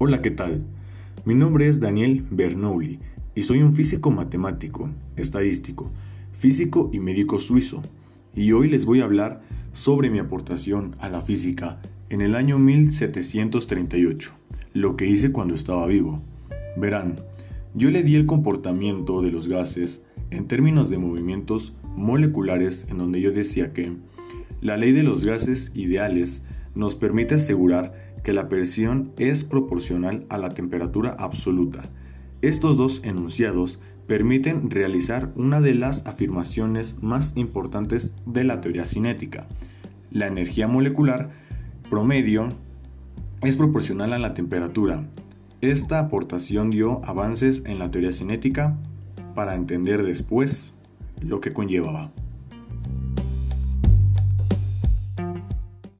Hola, ¿qué tal? Mi nombre es Daniel Bernoulli y soy un físico matemático, estadístico, físico y médico suizo. Y hoy les voy a hablar sobre mi aportación a la física en el año 1738, lo que hice cuando estaba vivo. Verán, yo le di el comportamiento de los gases en términos de movimientos moleculares en donde yo decía que la ley de los gases ideales nos permite asegurar que la presión es proporcional a la temperatura absoluta. Estos dos enunciados permiten realizar una de las afirmaciones más importantes de la teoría cinética. La energía molecular promedio es proporcional a la temperatura. Esta aportación dio avances en la teoría cinética para entender después lo que conllevaba.